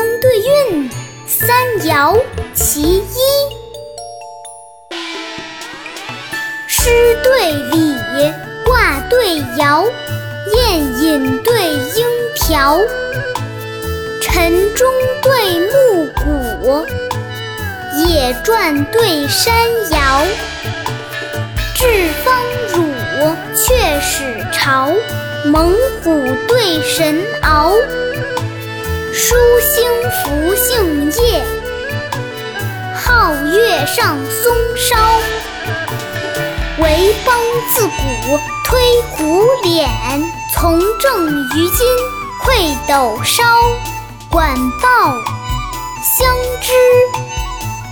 风对韵，三爻其一。诗对礼，卦对爻，宴饮对应条。晨钟对暮鼓，野传对山摇。至方乳，却始朝。猛虎对神獒。书星拂杏叶，皓月上松梢。为邦自古推虎脸，从政于今愧斗烧。管鲍，相知，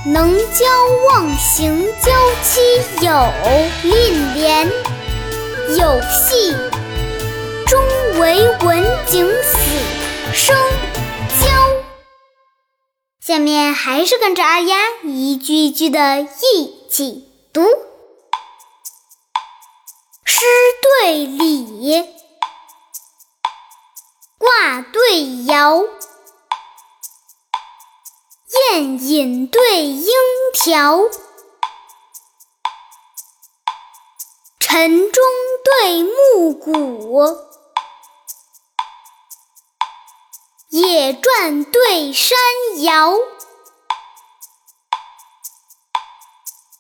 能交忘形交期有蔺连，有戏，终为文景死生。下面还是跟着二丫一句一句的一起读。诗对礼，卦对爻，宴饮对莺条，晨钟对暮鼓，野传对山摇，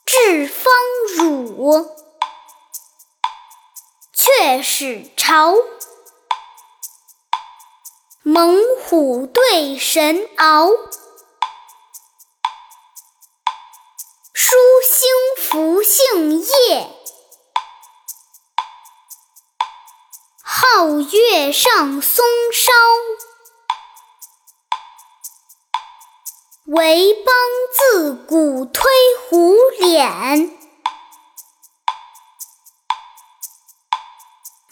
至方汝，却始朝。猛虎对神獒，书星伏杏叶，皓月上松梢。为邦自古推虎脸，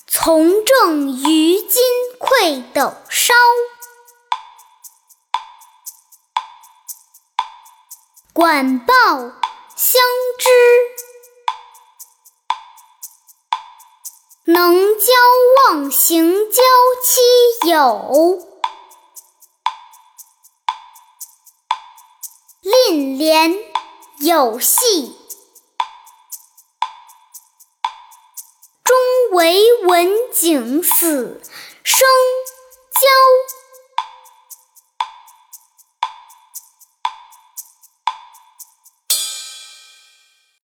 从政于今愧斗烧。管鲍，相知，能交忘形交期有。莲，有戏，终为文景死生交。